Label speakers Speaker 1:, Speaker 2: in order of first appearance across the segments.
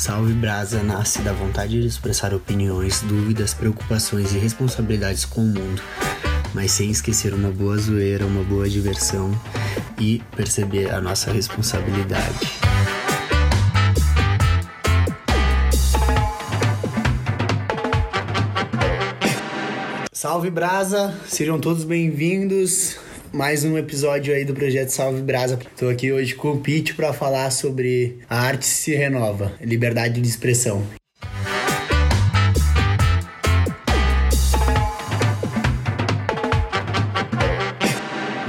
Speaker 1: Salve Brasa nasce da vontade de expressar opiniões, dúvidas, preocupações e responsabilidades com o mundo, mas sem esquecer uma boa zoeira, uma boa diversão e perceber a nossa responsabilidade. Salve Brasa, sejam todos bem-vindos. Mais um episódio aí do projeto Salve Brasa. Estou aqui hoje com o Pete para falar sobre a arte se renova, liberdade de expressão.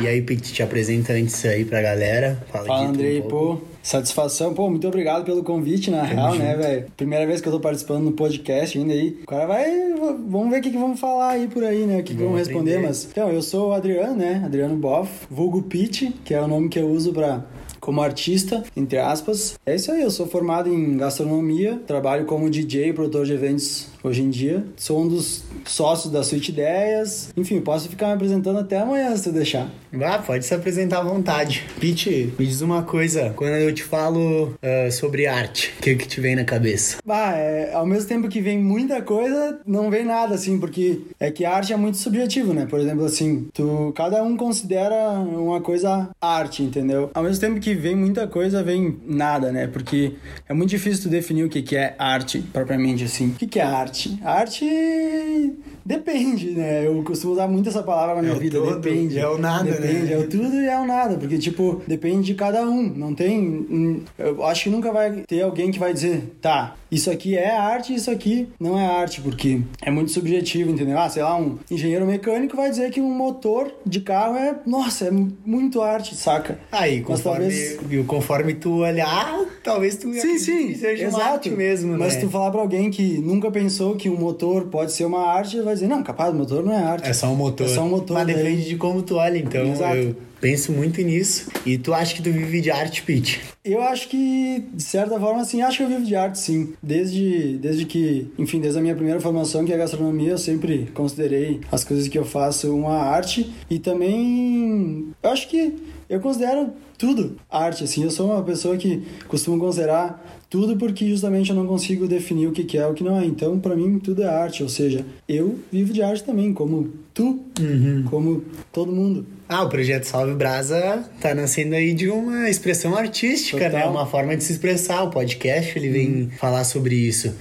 Speaker 1: E aí, Pete, te apresenta antes aí pra galera.
Speaker 2: Fala, Fala Andrei, um pô. Satisfação, pô, muito obrigado pelo convite, na Tamo real, né, junto. né, velho? Primeira vez que eu tô participando no podcast ainda aí. O cara vai. Vamos ver o que, que vamos falar aí por aí, né? O que, que vamos responder, mas. Então, eu sou o Adriano, né? Adriano Boff, vulgo Pete, que é o nome que eu uso pra como artista, entre aspas. É isso aí, eu sou formado em gastronomia, trabalho como DJ e produtor de eventos hoje em dia. Sou um dos sócios da Suite Ideias. Enfim, posso ficar me apresentando até amanhã se tu deixar.
Speaker 1: Ah, pode se apresentar à vontade. Pete, me diz uma coisa. Quando eu te falo uh, sobre arte, o que, que te vem na cabeça?
Speaker 2: Bah, é, ao mesmo tempo que vem muita coisa, não vem nada, assim, porque é que a arte é muito subjetivo, né? Por exemplo, assim, tu, cada um considera uma coisa arte, entendeu? Ao mesmo tempo que vem muita coisa, vem nada, né? Porque é muito difícil tu definir o que, que é arte, propriamente assim. O que, que é arte? Arte? Arte depende, né? Eu costumo usar muito essa palavra na minha
Speaker 1: é
Speaker 2: vida.
Speaker 1: Todo,
Speaker 2: depende.
Speaker 1: É o nada,
Speaker 2: depende,
Speaker 1: né?
Speaker 2: É o tudo e é o nada. Porque, tipo, depende de cada um. Não tem. Eu acho que nunca vai ter alguém que vai dizer, tá, isso aqui é arte, isso aqui não é arte, porque é muito subjetivo, entendeu? Ah, sei lá, um engenheiro mecânico vai dizer que um motor de carro é, nossa, é muito arte, saca?
Speaker 1: Aí, conforme, talvez... conforme tu olhar, talvez tu
Speaker 2: sim, sim,
Speaker 1: seja
Speaker 2: exato.
Speaker 1: arte mesmo,
Speaker 2: Mas
Speaker 1: né?
Speaker 2: tu falar pra alguém que nunca pensou que um motor pode ser uma arte, vai dizer, não, capaz, o motor não é arte.
Speaker 1: É só um motor.
Speaker 2: É só um motor.
Speaker 1: Mas depende de como tu olha, então
Speaker 2: Exato.
Speaker 1: eu penso muito nisso. E tu acha que tu vive de arte, Pete?
Speaker 2: Eu acho que, de certa forma, assim, acho que eu vivo de arte, sim. Desde, desde que, enfim, desde a minha primeira formação, que é a gastronomia, eu sempre considerei as coisas que eu faço uma arte. E também, eu acho que eu considero tudo arte, assim. Eu sou uma pessoa que costumo considerar tudo porque justamente eu não consigo definir o que é o que não é. Então, para mim, tudo é arte. Ou seja, eu vivo de arte também, como tu,
Speaker 1: uhum.
Speaker 2: como todo mundo.
Speaker 1: Ah, o projeto Salve Brasa tá nascendo aí de uma expressão artística,
Speaker 2: Total.
Speaker 1: né? Uma forma de se expressar. O podcast, ele vem
Speaker 2: Uhum.
Speaker 1: falar sobre isso.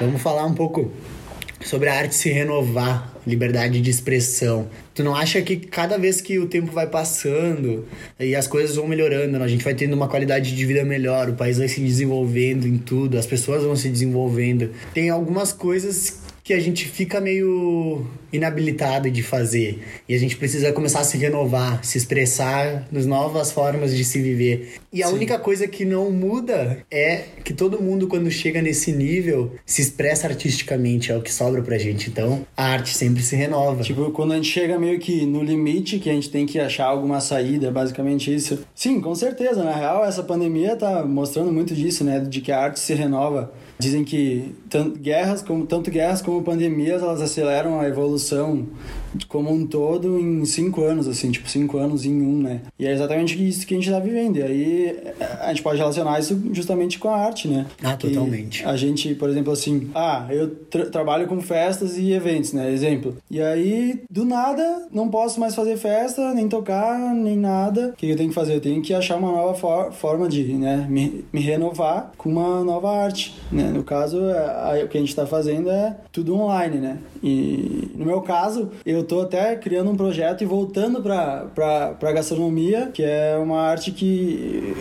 Speaker 1: Vamos falar um pouco sobre a arte se renovar, liberdade de expressão. Tu não acha que cada vez que o tempo vai passando e as coisas vão melhorando, a gente vai tendo uma qualidade de vida melhor, o país vai se desenvolvendo em tudo, as pessoas vão se desenvolvendo. Tem algumas coisas que a gente fica meio inabilitado de fazer e a gente precisa começar a se renovar, se expressar nas novas formas de se viver. E a
Speaker 2: Sim.
Speaker 1: única coisa que não muda é que todo mundo quando chega nesse nível se expressa artisticamente, é o que sobra pra gente. Então, a arte sempre se renova.
Speaker 2: Tipo, quando a gente chega meio que no limite, que a gente tem que achar alguma saída, é basicamente isso. Sim, com certeza. Na real, essa pandemia tá mostrando muito disso, né? De que a arte se renova. Dizem que tanto guerras como, tanto guerras como pandemias, elas aceleram a evolução como um todo em cinco anos, assim, tipo, cinco anos em um, né? E é exatamente isso que a gente tá vivendo. E aí a gente pode relacionar isso justamente com a arte, né?
Speaker 1: Ah,
Speaker 2: Que
Speaker 1: totalmente.
Speaker 2: A gente, por exemplo, assim, ah, eu tra trabalho com festas e eventos, né? Exemplo. E aí, do nada, não posso mais fazer festa, nem tocar, nem nada. O que eu tenho que fazer? Eu tenho que achar uma nova for forma de, né, me, me renovar com uma nova arte, né? No caso, é, o que a gente tá fazendo é tudo online, né? E no meu caso, eu tô até criando um projeto e voltando pra, pra gastronomia, que é uma arte que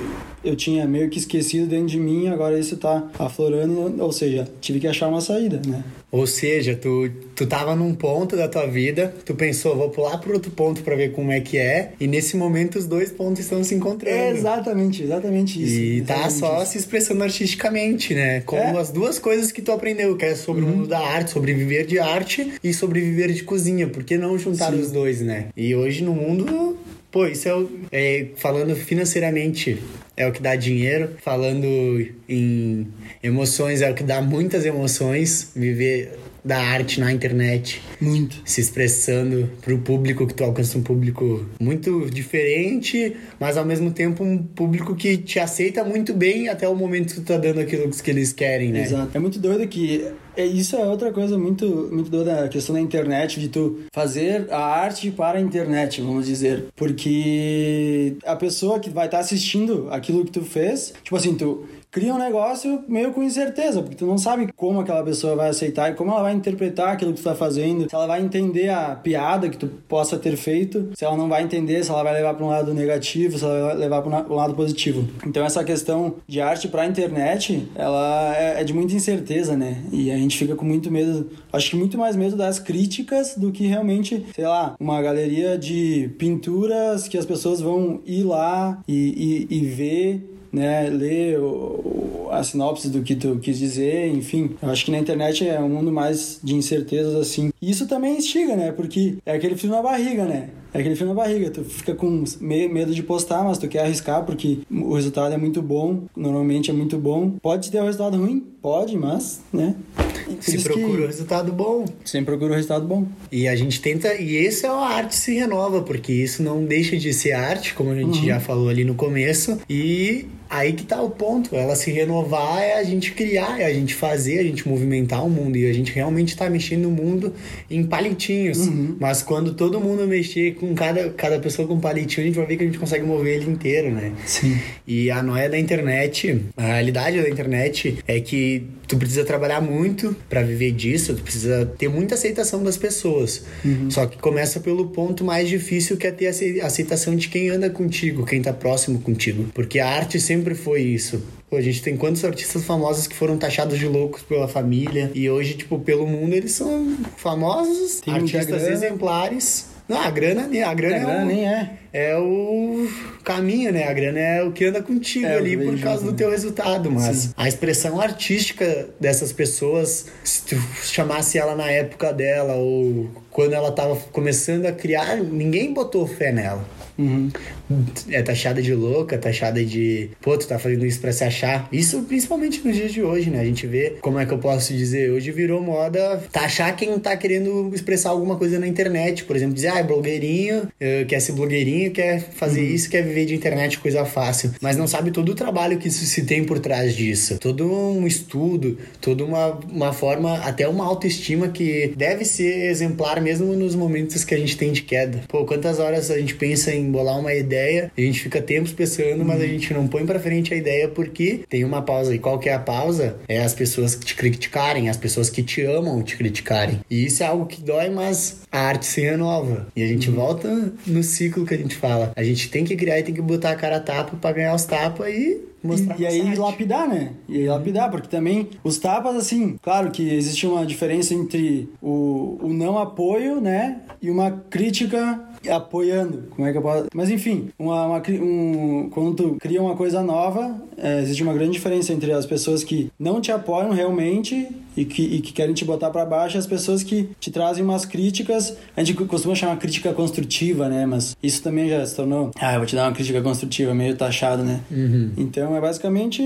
Speaker 2: eu tinha meio que esquecido dentro de mim, agora isso tá aflorando, ou seja, tive que achar uma saída, né?
Speaker 1: Ou seja, tu, tu tava num ponto da tua vida, tu pensou, vou pular pro outro ponto pra ver como é que é, e nesse momento os dois pontos estão se encontrando.
Speaker 2: É exatamente, exatamente isso.
Speaker 1: E tá
Speaker 2: exatamente
Speaker 1: só
Speaker 2: isso.
Speaker 1: se expressando artisticamente, né? Como
Speaker 2: É.
Speaker 1: as duas coisas que tu aprendeu, que é sobre
Speaker 2: Uhum.
Speaker 1: o mundo da arte, sobre viver de arte e sobre viver de cozinha. Por que não juntar
Speaker 2: Sim.
Speaker 1: os dois, né? E hoje no mundo, pô, isso é, é falando financeiramente. É o que dá dinheiro, falando em emoções, é o que dá muitas emoções. Viver da arte na internet.
Speaker 2: Muito.
Speaker 1: Se expressando pro público, que tu alcança um público muito diferente, mas ao mesmo tempo um público que te aceita muito bem até o momento que tu tá dando aquilo que eles querem, né?
Speaker 2: Exato. É muito doido que é, isso é outra coisa muito, muito doida, a questão da internet, de tu fazer a arte para a internet, vamos dizer. Porque a pessoa que vai estar tá assistindo aquilo que tu fez, tipo assim, tu cria um negócio meio com incerteza, porque tu não sabe como aquela pessoa vai aceitar e como ela vai interpretar aquilo que tu tá fazendo, se ela vai entender a piada que tu possa ter feito, se ela não vai entender, se ela vai levar para um lado negativo, se ela vai levar para um lado positivo. Então essa questão de arte para a internet, ela é, é de muita incerteza, né? E a gente fica com muito medo, acho que muito mais medo das críticas do que realmente, sei lá, uma galeria de pinturas que as pessoas vão ir lá e, e, e ver né, ler o, a sinopse do que tu quis dizer, enfim. Eu acho que na internet é um mundo mais de incertezas assim. E isso também instiga, né? Porque é aquele frio na barriga, né? É aquele frio na barriga. Tu fica com medo de postar, mas tu quer arriscar porque o resultado é muito bom. Normalmente é muito bom. Pode ter um resultado ruim? Pode, mas, né?
Speaker 1: Se procura o resultado bom.
Speaker 2: Sempre procura o resultado bom.
Speaker 1: E a gente tenta. E esse é a arte se renova, porque isso não deixa de ser arte, como a gente uhum. já falou ali no começo. E Aí que tá o ponto. Ela se renovar é a gente criar, é a gente fazer, a gente movimentar o mundo. E a gente realmente tá mexendo o mundo em palitinhos. Uhum. Mas quando todo mundo mexer com cada, cada pessoa com palitinho, a gente vai ver que a gente consegue mover ele inteiro, né?
Speaker 2: Sim.
Speaker 1: E a noia da internet, a realidade da internet é que tu precisa trabalhar muito para viver disso, tu precisa ter muita aceitação das pessoas. Uhum. Só que começa pelo ponto mais difícil que é ter a aceitação de quem anda contigo, quem tá próximo contigo. Porque a arte sempre sempre foi isso. Pô, a gente tem quantos artistas famosos que foram taxados de loucos pela família e hoje, tipo, pelo mundo eles são famosos, tem artistas exemplares. Não, a grana, a grana,
Speaker 2: a grana
Speaker 1: é o,
Speaker 2: nem é.
Speaker 1: É o caminho, né? A grana é o que anda contigo é, ali por causa do teu resultado, mas Sim. a expressão artística dessas pessoas, se tu chamasse ela na época dela ou quando ela tava começando a criar, ninguém botou fé nela.
Speaker 2: Uhum.
Speaker 1: É taxada de louca, taxada de. Pô, tu tá fazendo isso pra se achar. Isso principalmente nos dias de hoje, né? A gente vê, como é que eu posso dizer? Hoje virou moda taxar quem tá querendo expressar alguma coisa na internet. Por exemplo, dizer, ah, é blogueirinho, eh, quer ser blogueirinho, quer fazer uhum. isso, quer viver de internet, coisa fácil. Mas não sabe todo o trabalho que isso se tem por trás disso. Todo um estudo, toda uma, uma forma, até uma autoestima que deve ser exemplar mesmo nos momentos que a gente tem de queda. Pô, quantas horas a gente pensa em embolar uma ideia, a gente fica tempos pensando, mas a uhum. gente não põe para frente a ideia porque tem uma pausa. E qual que é a pausa? É as pessoas que te criticarem, as pessoas que te amam te criticarem. E isso é algo que dói, mas a arte se renova. E a gente uhum. volta no ciclo que a gente fala. A gente tem que criar e tem que botar a cara a tapa pra ganhar os tapas e
Speaker 2: Mostrar e, e aí arte. lapidar, né? E aí lapidar, porque também os tapas, assim, claro que existe uma diferença entre o, o não apoio, né? E uma crítica apoiando. Como é que eu posso. Mas enfim, uma, uma um, quando tu cria uma coisa nova, é, existe uma grande diferença entre as pessoas que não te apoiam realmente e que, e que querem te botar para baixo e as pessoas que te trazem umas críticas. A gente costuma chamar crítica construtiva, né? Mas isso também já se tornou. Ah, eu vou te dar uma crítica construtiva, meio taxado, né?
Speaker 1: Uhum.
Speaker 2: Então é basicamente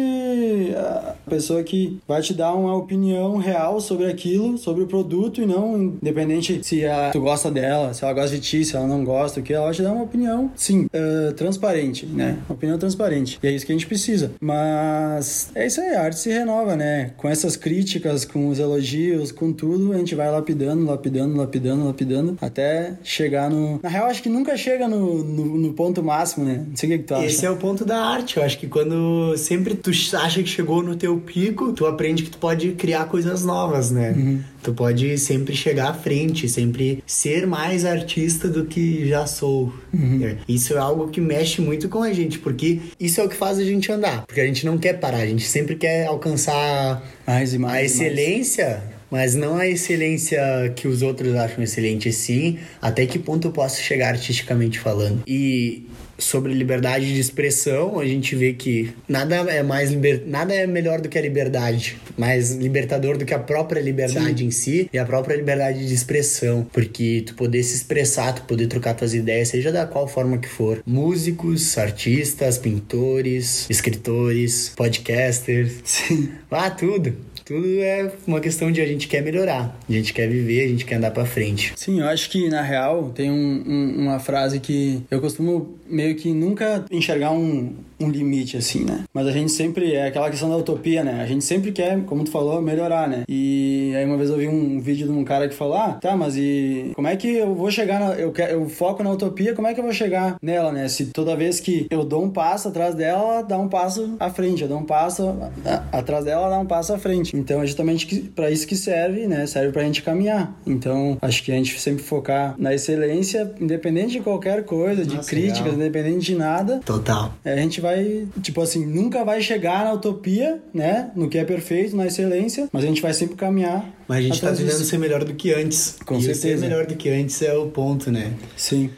Speaker 2: a pessoa que vai te dar uma opinião real sobre aquilo, sobre o produto e não independente se a, tu gosta dela, se ela gosta de ti, se ela não gosta, o que ela te dar uma opinião, sim, uh, transparente, né? Uma opinião transparente. E é isso que a gente precisa. Mas é isso aí, a arte se renova, né? Com essas críticas, com os elogios, com tudo, a gente vai lapidando, lapidando, lapidando, lapidando, até chegar no. Na real, acho que nunca chega no, no, no ponto máximo, né? Não sei o que, que tu acha.
Speaker 1: Esse é o ponto da arte. Eu acho que quando sempre tu acha que chegou no teu pico, tu aprende que tu pode criar coisas novas, né?
Speaker 2: Uhum.
Speaker 1: Tu pode sempre chegar à frente, sempre ser mais artista do que já sou.
Speaker 2: Uhum.
Speaker 1: Isso é algo que mexe muito com a gente, porque isso é o que faz a gente andar. Porque a gente não quer parar, a gente sempre quer alcançar
Speaker 2: mais e mais,
Speaker 1: a excelência. Mais mas não a excelência que os outros acham excelente, sim até que ponto eu posso chegar artisticamente falando. E sobre liberdade de expressão, a gente vê que nada é mais liber... nada é melhor do que a liberdade, mais libertador do que a própria liberdade Sim. em si e a própria liberdade de expressão, porque tu poder se expressar, tu poder trocar tuas ideias, seja da qual forma que for. Músicos, artistas, pintores, escritores, podcasters,
Speaker 2: Sim.
Speaker 1: ah, tudo. Tudo é uma questão de a gente quer melhorar, a gente quer viver, a gente quer andar para frente.
Speaker 2: Sim, eu acho que na real tem um, um, uma frase que eu costumo meio que nunca enxergar um, um limite, assim, né? Mas a gente sempre, é aquela questão da utopia, né? A gente sempre quer, como tu falou, melhorar, né? E aí uma vez eu vi um vídeo de um cara que falou, ah, tá, mas e como é que eu vou chegar na, eu, quero, eu foco na utopia, como é que eu vou chegar nela, né? Se toda vez que eu dou um passo atrás dela, ela dá um passo à frente, eu dou um passo a, atrás dela, ela dá um passo à frente. Então é justamente para isso que serve, né? Serve pra gente caminhar. Então acho que a gente sempre focar na excelência, independente de qualquer coisa, de Nossa, críticas, legal. independente de nada.
Speaker 1: Total.
Speaker 2: É, a gente vai vai, tipo assim, nunca vai chegar na utopia, né? No que é perfeito, na excelência, mas a gente vai sempre caminhar.
Speaker 1: Mas a gente tá tentando ser melhor do que antes.
Speaker 2: Com e certeza.
Speaker 1: ser melhor do que antes é o ponto, né?
Speaker 2: Sim.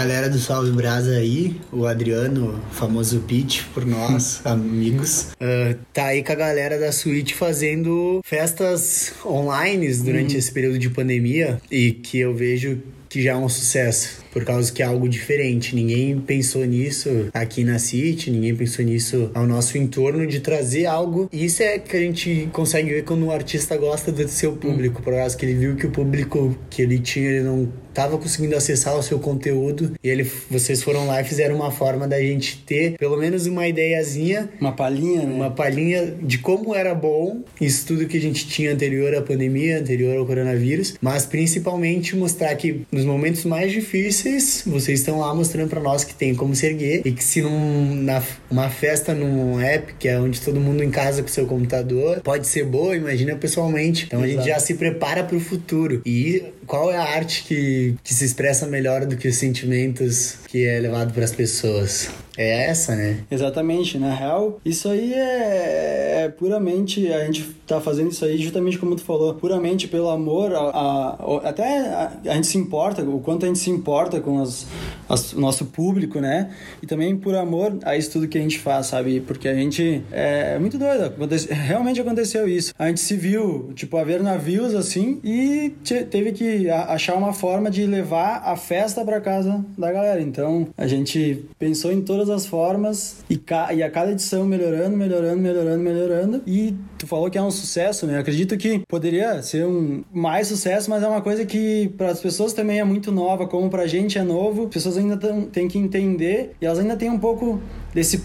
Speaker 1: Galera do Salve Brasa aí, o Adriano, famoso Pete, por nós, amigos, uh, tá aí com a galera da Suite fazendo festas online durante uhum. esse período de pandemia e que eu vejo que já é um sucesso por causa que é algo diferente. Ninguém pensou nisso aqui na City, ninguém pensou nisso ao nosso entorno de trazer algo. E isso é que a gente consegue ver quando um artista gosta do seu público, por causa que ele viu que o público que ele tinha, ele não tava conseguindo acessar o seu conteúdo e ele, vocês foram lá e fizeram uma forma da gente ter pelo menos uma ideiazinha,
Speaker 2: uma palhinha, né?
Speaker 1: uma palhinha de como era bom isso tudo que a gente tinha anterior à pandemia, anterior ao coronavírus, mas principalmente mostrar que nos momentos mais difíceis vocês, vocês estão lá mostrando para nós que tem como se erguer e que se num, na, uma festa num app, que é onde todo mundo em casa com seu computador, pode ser boa, imagina pessoalmente. Então Exato. a gente já se prepara para o futuro. E qual é a arte que, que se expressa melhor do que os sentimentos que é levado para as pessoas? É essa, né?
Speaker 2: Exatamente. Na real, isso aí é, é, puramente. A gente tá fazendo isso aí justamente como tu falou, puramente pelo amor. A, a, até a, a, gente se importa, o quanto a gente se importa com as, as, nosso público, né? E também por amor a isso tudo que a gente faz, sabe? Porque a gente. É, é muito doido. Realmente aconteceu isso. A gente se viu, tipo, a ver navios assim e teve que achar uma forma de levar a festa para casa da galera. Então a gente pensou em todas as formas e, ca e a cada edição melhorando, melhorando, melhorando, melhorando. E tu falou que é um sucesso, né? Eu acredito que poderia ser um mais sucesso, mas é uma coisa que para as pessoas também é muito nova, como pra gente é novo. As pessoas ainda têm que entender e elas ainda têm um pouco desse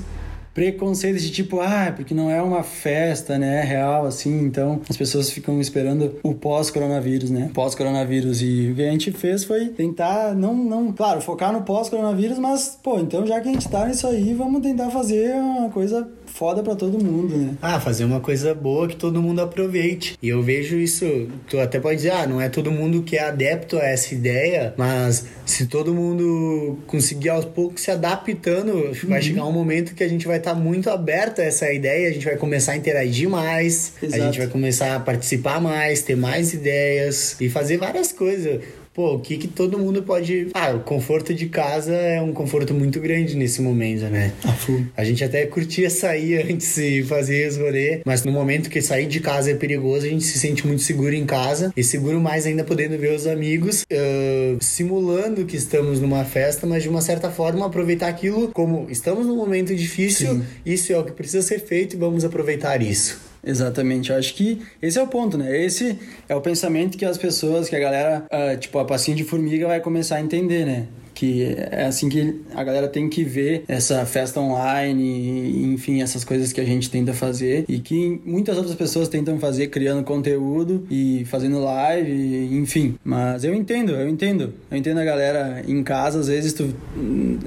Speaker 2: preconceito de tipo, ah, porque não é uma festa, né? É real, assim. Então as pessoas ficam esperando o pós-coronavírus, né? Pós-coronavírus. E o que a gente fez foi tentar, não, não, claro, focar no pós-coronavírus, mas, pô, então já que a gente tá nisso aí, vamos tentar fazer uma coisa foda para todo mundo, né?
Speaker 1: Ah, fazer uma coisa boa que todo mundo aproveite. E eu vejo isso, tu até pode dizer, ah, não é todo mundo que é adepto a essa ideia, mas se todo mundo conseguir aos poucos se adaptando, uhum. vai chegar um momento que a gente vai estar tá muito aberto a essa ideia, a gente vai começar a interagir mais, Exato. a gente vai começar a participar mais, ter mais ideias e fazer várias coisas pô, o que que todo mundo pode. Ah, o conforto de casa é um conforto muito grande nesse momento, né? A gente até curtia sair antes e fazer os rolês, mas no momento que sair de casa é perigoso, a gente se sente muito seguro em casa e seguro mais ainda podendo ver os amigos, uh, simulando que estamos numa festa, mas de uma certa forma aproveitar aquilo como estamos num momento difícil, Sim. isso é o que precisa ser feito e vamos aproveitar isso.
Speaker 2: Exatamente, eu acho que esse é o ponto, né? Esse é o pensamento que as pessoas, que a galera, uh, tipo, a passinha de formiga vai começar a entender, né? Que é assim que a galera tem que ver essa festa online, enfim, essas coisas que a gente tenta fazer e que muitas outras pessoas tentam fazer criando conteúdo e fazendo live, enfim. Mas eu entendo, eu entendo. Eu entendo a galera em casa, às vezes tu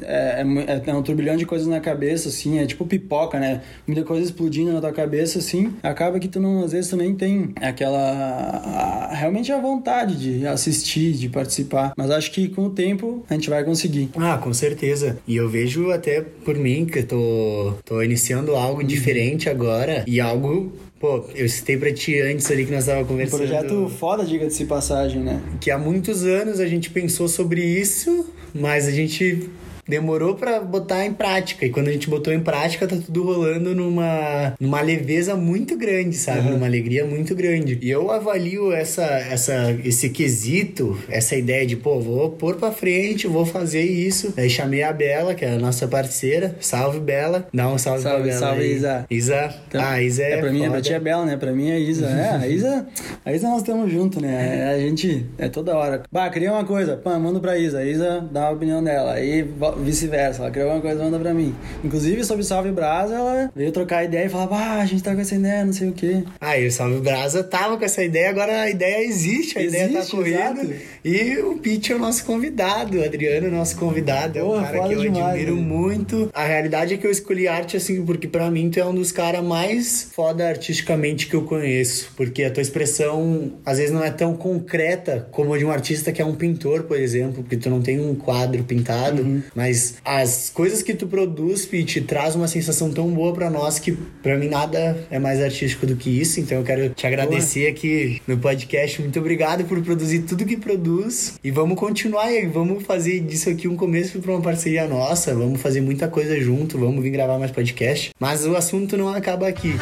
Speaker 2: é, é, é um turbilhão de coisas na cabeça, assim, é tipo pipoca, né? Muita coisa explodindo na tua cabeça, assim, acaba que tu não, às vezes também tem aquela a, realmente a vontade de assistir, de participar. Mas acho que com o tempo a gente vai vai conseguir.
Speaker 1: Ah, com certeza. E eu vejo até por mim que eu tô, tô iniciando algo diferente agora e algo. Pô, eu citei pra ti antes ali que nós tava
Speaker 2: Um
Speaker 1: conversando.
Speaker 2: projeto foda, diga-se de passagem, né?
Speaker 1: que há muitos anos a gente pensou sobre isso, mas a gente demorou pra botar em prática. E quando a gente botou em prática, tá tudo rolando numa, numa leveza muito grande, sabe?
Speaker 2: Uhum.
Speaker 1: Numa alegria muito grande. E eu avalio essa, essa, esse quesito, essa ideia de, pô, vou pôr pra frente, vou fazer isso. Aí chamei a Bela, que é a nossa parceira. Salve, Bela. Dá um salve,
Speaker 2: Salve,
Speaker 1: pra Bela.
Speaker 2: salve,
Speaker 1: aí.
Speaker 2: Isa.
Speaker 1: Isa.
Speaker 2: Então,
Speaker 1: ah, Isa é.
Speaker 2: É, pra mim,
Speaker 1: foda.
Speaker 2: pra ti é Bela, né? Pra mim é Isa. É, a Isa, a Isa nós estamos juntos, né? A gente é toda hora. Bah, cria uma coisa, pã, manda pra Isa. A Isa dá a opinião dela. Aí vice-versa. Ela criou uma coisa, manda pra mim. Inclusive, sobre Salve Brasa, ela veio trocar ideia e falar, bah, a gente tá com essa ideia, não sei o quê.
Speaker 1: Ah, e o Salve Brasa tava com essa ideia, agora a ideia existe, a ideia tá
Speaker 2: Existe,
Speaker 1: correndo.
Speaker 2: exato.
Speaker 1: E o Pete é o nosso convidado, o Adriano é o nosso convidado, é um
Speaker 2: Porra,
Speaker 1: cara que eu
Speaker 2: demais,
Speaker 1: admiro
Speaker 2: né?
Speaker 1: muito. A realidade é que eu escolhi arte assim, porque pra mim tu é um dos caras mais foda artisticamente que eu conheço. Porque a tua expressão às vezes não é tão concreta como a de um artista que é um pintor, por exemplo, porque tu não tem um quadro pintado,
Speaker 2: Uhum.
Speaker 1: mas as coisas que tu produz, Pete, traz uma sensação tão boa pra nós que pra mim nada é mais artístico do que isso. Então eu quero te agradecer aqui no podcast. Muito obrigado por produzir tudo que produz. E vamos continuar e vamos fazer disso aqui um começo pra uma parceria nossa. Vamos fazer muita coisa junto, vamos vir gravar mais podcast. Mas o assunto não acaba aqui.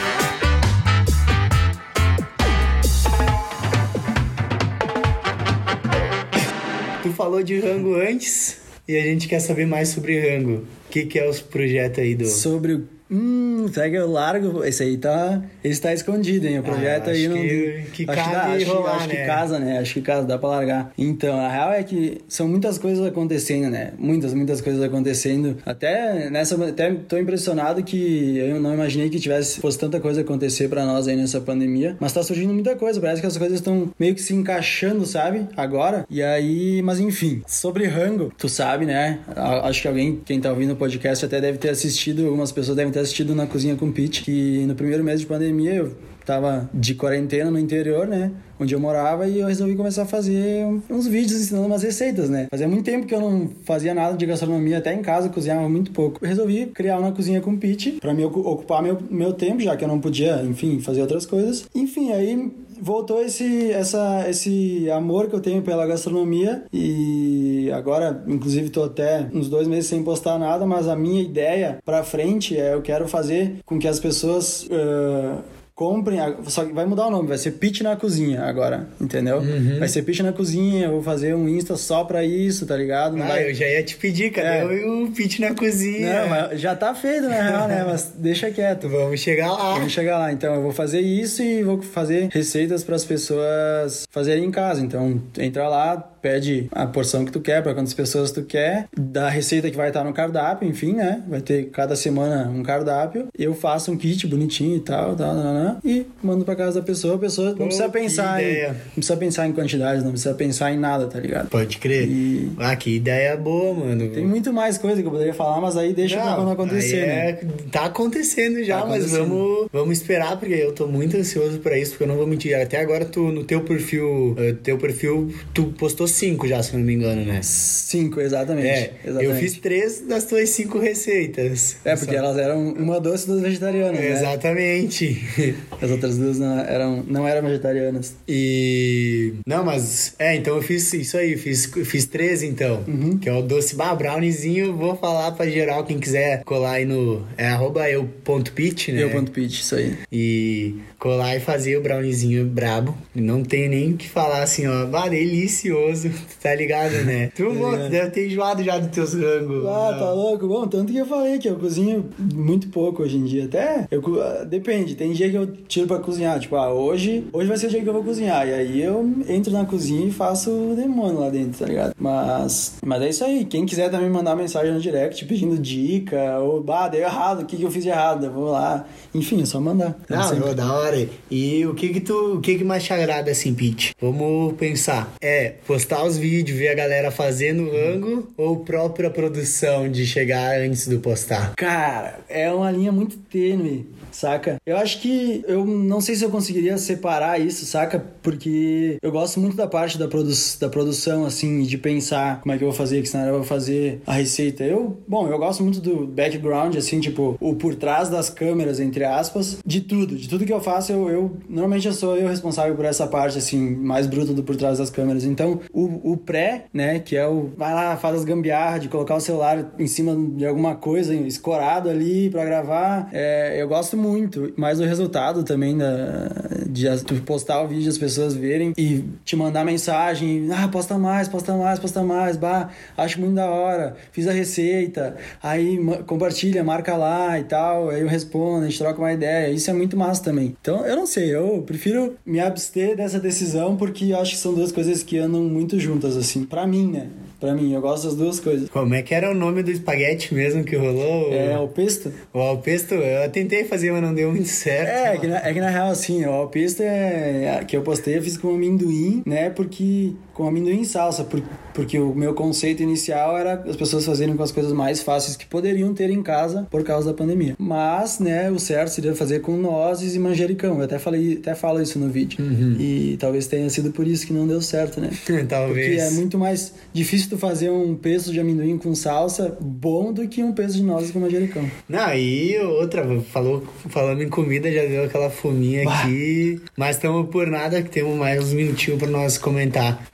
Speaker 1: Tu falou de rango antes e a gente quer saber mais sobre rango. O que, que é os projetos aí do.
Speaker 2: Sobre o. Hum, segue o largo. Esse aí tá. Esse tá escondido, hein? O projeto
Speaker 1: Ah,
Speaker 2: aí não.
Speaker 1: que- que
Speaker 2: acho
Speaker 1: cabe
Speaker 2: dá, acho, que-
Speaker 1: rolar,
Speaker 2: acho que
Speaker 1: né?
Speaker 2: casa, né? Acho que casa, dá pra largar. Então, a real é que são muitas coisas acontecendo, né? Muitas, muitas coisas acontecendo. Até nessa. Até tô impressionado que eu não imaginei que tivesse fosse tanta coisa acontecer pra nós aí nessa pandemia. Mas tá surgindo muita coisa. Parece que as coisas estão meio que se encaixando, sabe? Agora. E aí. Mas enfim. Sobre Rango, tu sabe, né? Acho que alguém, quem tá ouvindo o podcast, até deve ter assistido. Algumas pessoas devem ter assistido na Cozinha com Pete. Que no primeiro mês de pandemia eu tava de quarentena no interior, né? Onde eu morava e eu resolvi começar a fazer uns vídeos ensinando umas receitas, né? Fazia muito tempo que eu não fazia nada de gastronomia, até em casa cozinhava muito pouco. Eu resolvi criar uma cozinha com Pete pra me ocu- ocupar meu, meu tempo, já que eu não podia, enfim, fazer outras coisas. Enfim, aí voltou esse, essa, esse amor que eu tenho pela gastronomia e agora, inclusive, tô até uns dois meses sem postar nada, mas a minha ideia pra frente é eu quero fazer com que as pessoas ah, comprem, a- só que vai mudar o nome, vai ser Pitch na Cozinha agora, entendeu?
Speaker 1: Uhum.
Speaker 2: Vai ser Pitch na Cozinha, eu vou fazer um Insta só pra isso, tá ligado? Não
Speaker 1: Ah,
Speaker 2: vai...
Speaker 1: eu já ia te pedir, cadê
Speaker 2: É.
Speaker 1: o Pete na cozinha?
Speaker 2: Não, mas já tá feito na real, né? Mas deixa quieto.
Speaker 1: Vamos chegar lá.
Speaker 2: Vamos chegar lá. Então, eu vou fazer isso e vou fazer receitas para as pessoas fazerem em casa. Então, entra lá, pede a porção que tu quer, para quantas pessoas tu quer, da receita que vai estar no cardápio, enfim, né? Vai ter cada semana um cardápio. Eu faço um kit bonitinho e tal, tal, tal, e mando para casa da pessoa. A pessoa não
Speaker 1: Pô,
Speaker 2: precisa pensar em, não precisa pensar em quantidades, não precisa pensar em nada, tá ligado?
Speaker 1: Pode crer.
Speaker 2: E-
Speaker 1: Ah, que ideia boa, mano.
Speaker 2: Tem muito mais coisa que eu poderia falar, mas aí deixa pra quando acontecer,
Speaker 1: aí
Speaker 2: né?
Speaker 1: é- Tá acontecendo já,
Speaker 2: Tá
Speaker 1: mas
Speaker 2: acontecendo.
Speaker 1: vamos, vamos esperar, porque eu tô muito ansioso pra isso, porque eu não vou mentir. Até agora, tu, no teu perfil, eh, teu perfil, tu postou cinco já, se não me engano, né?
Speaker 2: Cinco, exatamente.
Speaker 1: É,
Speaker 2: exatamente.
Speaker 1: eu fiz três das tuas cinco receitas.
Speaker 2: É, porque
Speaker 1: Só-
Speaker 2: elas eram uma doce e duas vegetarianas, né?
Speaker 1: Exatamente.
Speaker 2: As outras duas não eram, não eram vegetarianas.
Speaker 1: E. Não, mas. É, então eu fiz isso aí, fiz, fiz três então.
Speaker 2: Uhum.
Speaker 1: Que é o doce bah, browniezinho. Vou falar pra geral, quem quiser colar aí no. É arroba eu.pit, né?
Speaker 2: Eu ponto pitch, isso aí.
Speaker 1: E colar e fazer o browniezinho brabo. Não tem nem o que falar assim, ó. Bah, delicioso. Tá ligado, né? Tu, bom, tu deve ter enjoado já dos teus rangos.
Speaker 2: Ah,
Speaker 1: Não.
Speaker 2: tá louco? Bom, tanto que eu falei que eu cozinho muito pouco hoje em dia. Até, eu, ah, depende. Tem dia que eu tiro pra cozinhar. Tipo, ah, hoje, hoje vai ser o dia que eu vou cozinhar. E aí eu entro na cozinha e faço o demônio lá dentro, tá ligado? Mas, mas é isso aí. Quem quiser também mandar mensagem no direct pedindo dica, ou, bah, deu errado, o que, que eu fiz de errado? Vou lá. Enfim, é só mandar.
Speaker 1: Não,
Speaker 2: sempre-
Speaker 1: da hora. E o que que tu, o que que mais te agrada assim, Pete? Vamos pensar. É postar os vídeos, ver a galera fazendo rango ou própria produção de chegar antes do postar?
Speaker 2: Cara, é uma linha muito tênue saca? Eu acho que eu não sei se eu conseguiria separar isso, saca? Porque eu gosto muito da parte da, produ da produção, assim, de pensar como é que eu vou fazer, que cenário eu vou fazer a receita. Eu, bom, eu gosto muito do background, assim, tipo, o por trás das câmeras, entre aspas, de tudo. De tudo que eu faço, eu, eu normalmente eu sou eu responsável por essa parte, assim, mais bruta do por trás das câmeras. Então, o, o pré, né, que é o vai lá, faz as gambiarras de colocar o celular em cima de alguma coisa, escorado ali para gravar, é, eu gosto muito mas o resultado também da, de tu postar o vídeo as pessoas verem e te mandar mensagem, ah, posta mais, posta mais, posta mais, bah, acho muito da hora, fiz a receita, aí compartilha, marca lá e tal, aí eu respondo, a gente troca uma ideia, isso é muito massa também. Então, eu não sei, eu prefiro me abster dessa decisão porque eu acho que são duas coisas que andam muito juntas, assim, para mim, né? Pra mim, eu gosto das duas coisas.
Speaker 1: Como é que era o nome do espaguete mesmo que rolou?
Speaker 2: É, alpesto.
Speaker 1: O alpesto, eu tentei fazer, mas não deu muito certo.
Speaker 2: É, é que na, é que na real, assim, o alpesto é, que eu postei, eu fiz com amendoim, né? Porque com amendoim e salsa, por, porque o meu conceito inicial era as pessoas fazerem com as coisas mais fáceis que poderiam ter em casa por causa da pandemia. Mas, né, o certo seria fazer com nozes e manjericão. Eu até falei, até falo isso no vídeo. Uhum. E talvez tenha sido por isso que não deu certo, né?
Speaker 1: talvez.
Speaker 2: Porque é muito mais difícil tu fazer um pesto de amendoim com salsa bom do que um pesto de nozes com manjericão.
Speaker 1: Não, e outra, falou, falando em comida, já deu aquela fominha bah. aqui. Mas estamos por nada que temos mais uns minutinhos para nós comentar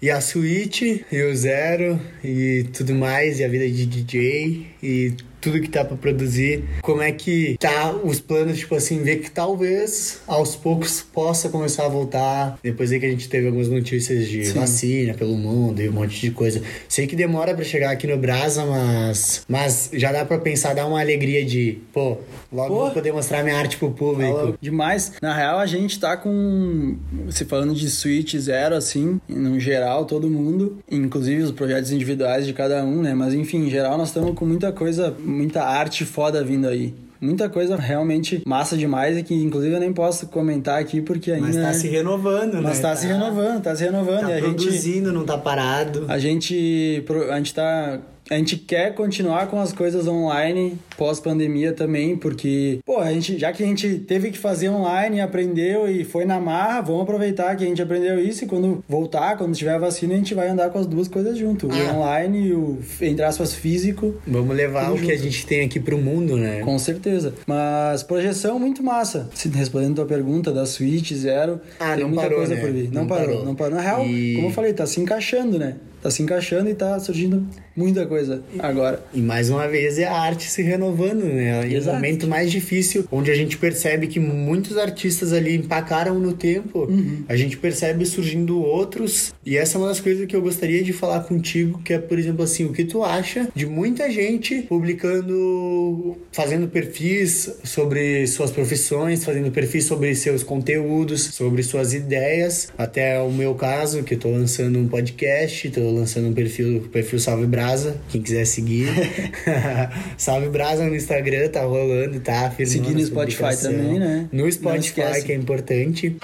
Speaker 1: e a Switch e o Zero e tudo mais, e a vida de DJ e tudo que tá para produzir, como é que tá os planos, tipo assim, ver que talvez aos poucos possa começar a voltar, depois aí que a gente teve algumas notícias de Sim. vacina pelo mundo e um monte de coisa. Sei que demora para chegar aqui no Brasa, mas mas já dá para pensar, dar uma alegria de, pô, logo pô. vou poder mostrar minha arte pro público.
Speaker 2: Demais. Na real, a gente tá com, se falando de Switch Zero, assim, no geral, todo mundo, inclusive os projetos individuais de cada um, né? Mas enfim, em geral, nós estamos com muita coisa muita arte foda vindo aí. Muita coisa realmente massa demais e que inclusive eu nem posso comentar aqui porque ainda
Speaker 1: mas tá se renovando
Speaker 2: mas
Speaker 1: né?
Speaker 2: tá, tá se renovando tá se renovando tá
Speaker 1: e a produzindo gente, não tá parado.
Speaker 2: A gente a gente tá a gente quer continuar com as coisas online pós-pandemia também, porque, pô, a gente, já que a gente teve que fazer online, aprendeu e foi na marra, vamos aproveitar que a gente aprendeu isso e quando voltar, quando tiver a vacina, a gente vai andar com as duas coisas junto, ah. o online e o, entre aspas, físico.
Speaker 1: Vamos levar o junto. que a gente tem aqui pro mundo, né?
Speaker 2: Com certeza. Mas projeção muito massa. Se respondendo a tua pergunta da Switch Zero,
Speaker 1: ah, tem muita parou, coisa né? por vir.
Speaker 2: Não, não parou, parou, não parou. Na real, e... como eu falei, tá se encaixando, né? Tá se encaixando e tá surgindo muita coisa agora.
Speaker 1: E mais uma vez é a arte se renovando, né? E o momento mais difícil, onde a gente percebe que muitos artistas ali empacaram no tempo, uhum. a gente percebe surgindo outros. E essa é uma das coisas que eu gostaria de falar contigo, que é, por exemplo, assim, o que tu acha de muita gente publicando, fazendo perfis sobre suas profissões, fazendo perfis sobre seus conteúdos, sobre suas ideias. Até o meu caso, que eu tô lançando um podcast, tô lançando um perfil, perfil Salve Brasa, quem quiser seguir. Salve Brasa no Instagram, tá rolando, tá?
Speaker 2: Seguir no Spotify também, né?
Speaker 1: No Spotify, que é importante.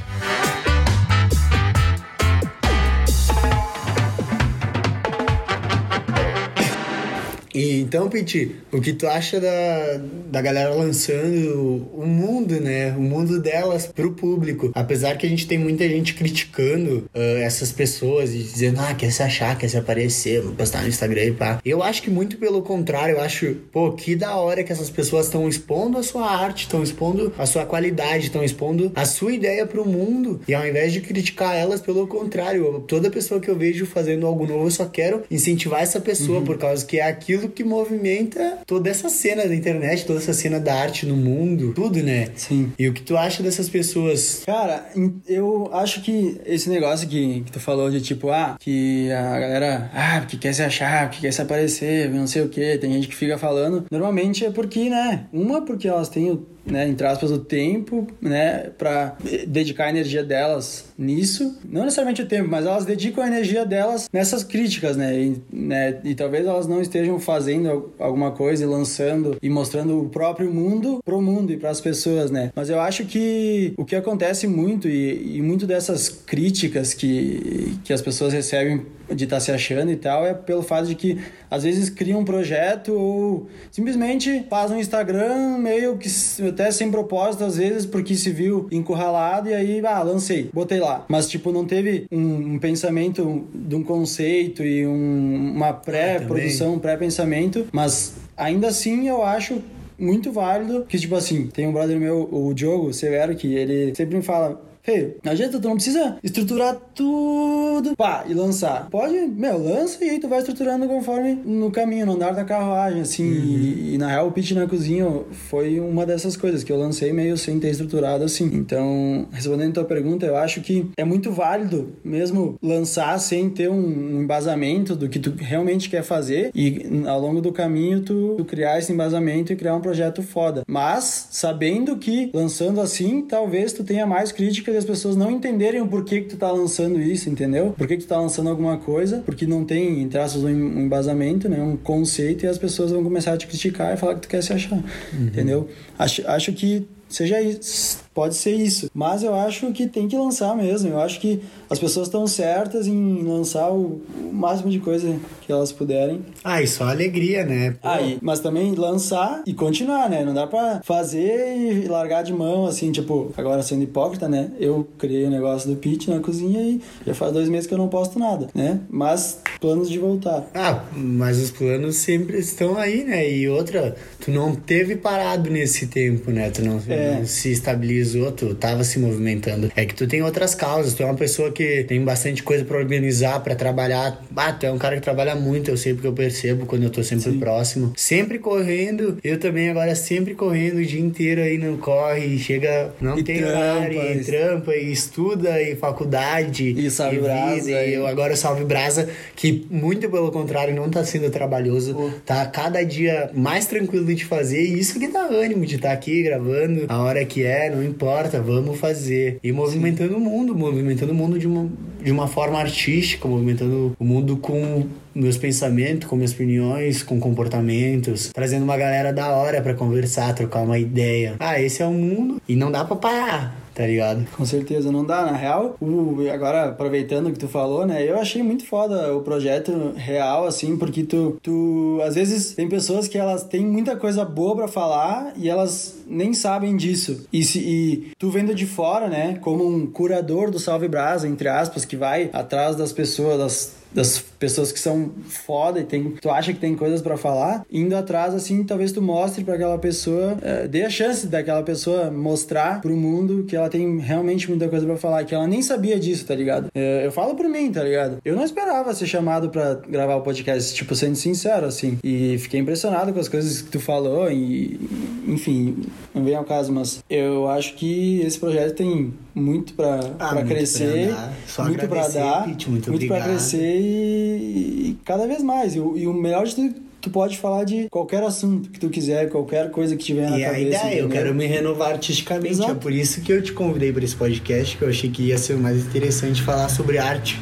Speaker 1: E, então, Piti, o que tu acha da, da galera lançando o mundo, né? O mundo delas pro público. Apesar que a gente tem muita gente criticando uh, essas pessoas e dizendo, ah, quer se achar, quer se aparecer, vou postar no Instagram e pá. Eu acho que muito pelo contrário, eu acho, pô, que da hora que essas pessoas estão expondo a sua arte, estão expondo a sua qualidade, estão expondo a sua ideia pro mundo. E ao invés de criticar elas, pelo contrário, toda pessoa que eu vejo fazendo algo novo, eu só quero incentivar essa pessoa, uhum. por causa que é aquilo que movimenta toda essa cena da internet, toda essa cena da arte no mundo, tudo, né?
Speaker 2: Sim.
Speaker 1: E o que tu acha dessas pessoas?
Speaker 2: Cara, eu acho que esse negócio que, que tu falou de tipo, ah, que a galera, ah, que quer se achar, que quer se aparecer, não sei o que, tem gente que fica falando, normalmente é porque, né? Uma, porque elas têm o né, entre aspas, o tempo, né, para dedicar a energia delas nisso. Não necessariamente o tempo, mas elas dedicam a energia delas nessas críticas, né? E, né, e talvez elas não estejam fazendo alguma coisa e lançando e mostrando o próprio mundo pro mundo e para as pessoas, né? Mas eu acho que o que acontece muito e, e muito dessas críticas que, que as pessoas recebem de estar tá se achando e tal é pelo fato de que às vezes criam um projeto ou simplesmente faz um Instagram meio que até sem propósito às vezes porque se viu encurralado e aí ah lancei botei lá. Mas tipo não teve um, um pensamento de um conceito e um, uma pré-produção um pré-pensamento mas ainda assim eu acho muito válido que tipo assim tem um brother meu o Diogo Severo que ele sempre me fala Hey, não adianta, tu não precisa estruturar tudo, pá, e lançar. Pode, meu, lança e aí tu vai estruturando conforme no caminho, no andar da carruagem, assim. Uhum. E, e, na real, o pitch na cozinha foi uma dessas coisas que eu lancei meio sem ter estruturado assim. Então, respondendo a tua pergunta, eu acho que é muito válido mesmo lançar sem ter um embasamento do que tu realmente quer fazer e ao longo do caminho tu, tu criar esse embasamento e criar um projeto foda. Mas, sabendo que lançando assim, talvez tu tenha mais críticas as pessoas não entenderem o porquê que tu tá lançando isso, entendeu? Por que, tu tá lançando alguma coisa, porque não tem, entre aspas, um embasamento, né? Um conceito, e as pessoas vão começar a te criticar e falar que tu quer se achar, uhum. entendeu? Acho, acho que seja isso, pode ser isso. Mas eu acho que tem que lançar mesmo. Eu acho que as pessoas estão certas em lançar o, o, máximo de coisa que elas puderem.
Speaker 1: Ah, e só alegria, né?
Speaker 2: Aí, mas também lançar e continuar, né? Não dá pra fazer e largar de mão, assim, tipo, agora sendo hipócrita, né? Eu criei o um negócio do pitch na cozinha e já faz dois meses que eu não posto nada, né? Mas planos de voltar.
Speaker 1: Ah, mas os planos sempre estão aí, né? E outra, tu não teve parado nesse tempo, né? Tu não, é. não se estabilizou, tu tava se movimentando. É que tu tem outras causas, tu é uma pessoa que tem bastante coisa para organizar, para trabalhar. Ah, tu é um cara que trabalha muito, eu sei porque eu percebo quando eu tô sempre Sim. próximo. Sempre correndo, eu também agora sempre correndo o dia inteiro aí no corre, chega, não e tem trampa, horário, e trampa, e estuda, e faculdade,
Speaker 2: e salve e brasa,
Speaker 1: e eu agora salve brasa, que muito pelo contrário não tá sendo trabalhoso, oh. tá cada dia mais tranquilo de fazer, e isso que dá ânimo de estar tá aqui gravando a hora que é, não importa, vamos fazer. E movimentando Sim. o mundo, movimentando o mundo de uma, de uma forma artística, movimentando o mundo com meus pensamentos, com minhas opiniões, com comportamentos, trazendo uma galera da hora para conversar, trocar uma ideia. Ah, esse é o mundo e não dá para parar tá ligado?
Speaker 2: Com certeza, não dá. Na real, o, agora aproveitando o que tu falou, né? Eu achei muito foda o projeto real, assim, porque tu, tu às vezes tem pessoas que elas têm muita coisa boa para falar e elas nem sabem disso. E, se, e tu vendo de fora, né, como um curador do Salve Brasa, entre aspas, que vai atrás das pessoas, das das pessoas que são foda e tem, tu acha que tem coisas para falar, indo atrás assim, talvez tu mostre para aquela pessoa, é, dê a chance daquela pessoa mostrar pro mundo que ela tem realmente muita coisa para falar, que ela nem sabia disso, tá ligado? É, eu falo por mim, tá ligado? Eu não esperava ser chamado para gravar o podcast, tipo, sendo sincero, assim, e fiquei impressionado com as coisas que tu falou e, enfim, não vem ao caso, mas eu acho que esse projeto tem muito para ah, crescer,
Speaker 1: pra muito para dar,
Speaker 2: Pete, muito, muito para crescer e, e, cada vez mais. E, e o melhor de tudo tu pode falar de qualquer assunto que tu quiser, qualquer coisa que tiver na
Speaker 1: e
Speaker 2: cabeça.
Speaker 1: E a ideia, eu quero me renovar artisticamente. Exato. É por isso que eu te convidei para esse podcast, que eu achei que ia ser mais interessante falar sobre arte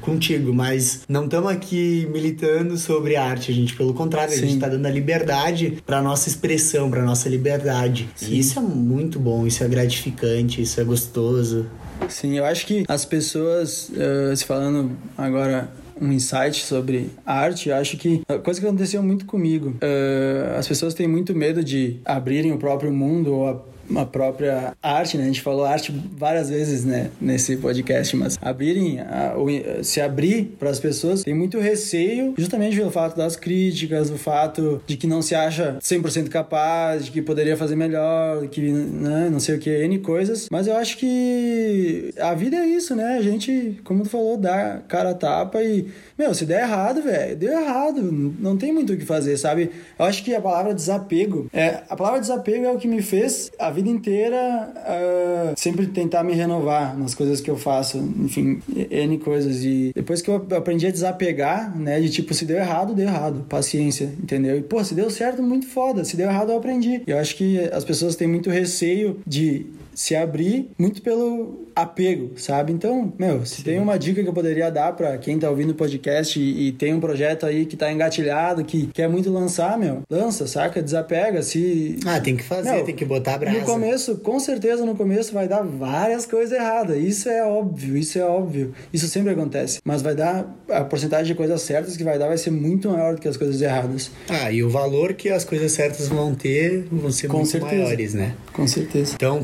Speaker 1: contigo. Mas não estamos aqui militando sobre arte, a gente. Pelo contrário, Sim. a gente está dando a liberdade para nossa expressão, para nossa liberdade. Sim. E isso é muito bom, isso é gratificante, isso é gostoso.
Speaker 2: Sim, eu acho que as pessoas, uh, se falando agora um insight sobre arte, acho que coisa que aconteceu muito comigo, uh, as pessoas têm muito medo de abrirem o próprio mundo ou a uma própria arte, né? A gente falou arte várias vezes, né, nesse podcast, mas abrirem, a, se abrir para as pessoas tem muito receio, justamente pelo fato das críticas, o fato de que não se acha 100% capaz, de que poderia fazer melhor, que né, não sei o que, N coisas, mas eu acho que a vida é isso, né? A gente, como tu falou, dá cara a tapa e, meu, se der errado, velho, deu errado, não tem muito o que fazer, sabe? Eu acho que a palavra desapego, é, a palavra desapego é o que me fez a vida inteira uh, sempre tentar me renovar nas coisas que eu faço, enfim, N coisas. E depois que eu aprendi a desapegar, né, de tipo, se deu errado, deu errado, paciência, entendeu? E pô, se deu certo, muito foda, se deu errado, eu aprendi. Eu acho que as pessoas têm muito receio de se abrir muito pelo apego, sabe? Então, meu, se Sim. tem uma dica que eu poderia dar para quem tá ouvindo o podcast e, e, tem um projeto aí que tá engatilhado, que quer muito lançar, meu, lança, saca? Desapega, se...
Speaker 1: Ah, tem que fazer, meu, tem que botar a brasa.
Speaker 2: No começo, com certeza no começo vai dar várias coisas erradas, isso é óbvio, isso é óbvio, isso sempre acontece, mas vai dar, a porcentagem de coisas certas que vai dar vai ser muito maior do que as coisas erradas.
Speaker 1: Ah, e o valor que as coisas certas vão ter vão ser com muito certeza. maiores, né?
Speaker 2: Com certeza.
Speaker 1: Então,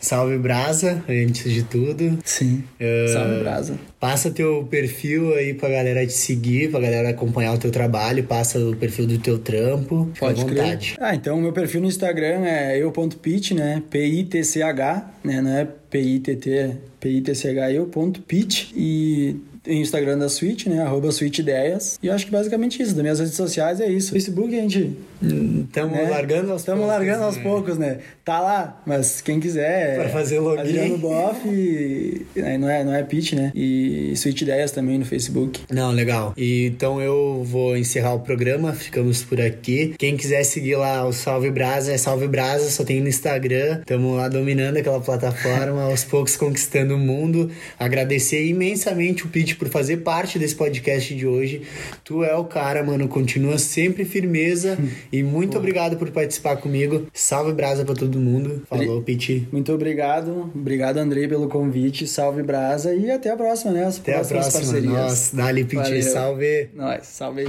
Speaker 1: Salve Brasa, antes de tudo.
Speaker 2: Sim. Uh, salve Brasa.
Speaker 1: Passa teu perfil aí pra galera te seguir, pra galera acompanhar o teu trabalho, passa o perfil do teu trampo. Pode à vontade.
Speaker 2: Crer. Ah, então meu perfil no Instagram é eu.pit, né? P-I-T-C-H, né? Não é P-I-T-T, P-I-T-C-H, eu.pit. E em Instagram da Switch, né? Arroba Switch Ideias. E eu acho que basicamente isso. Das minhas redes sociais é isso. Facebook a gente.
Speaker 1: Estamos né? largando aos
Speaker 2: Estamos largando aos né? poucos, né? Tá lá, mas quem quiser.
Speaker 1: Para fazer login.
Speaker 2: Adriano Boff. E, não, é, não é pitch, né? E Switch Ideias também no Facebook.
Speaker 1: Não, legal. E, então eu vou encerrar o programa. Ficamos por aqui. Quem quiser seguir lá o Salve Brasa é Salve Brasa, só tem no Instagram. Estamos lá dominando aquela plataforma, aos poucos conquistando o mundo. Agradecer imensamente o Pitch por fazer parte desse podcast de hoje. Tu é o cara, mano. Continua sempre firmeza. e muito Pô. obrigado por participar comigo. Salve brasa pra todo mundo. Falou, Piti.
Speaker 2: Muito obrigado. Obrigado, Andrei, pelo convite. Salve brasa. E até a próxima, né?
Speaker 1: As até a próxima. Parcerias. Nossa, dali, Piti. Salve.
Speaker 2: Nós, salve.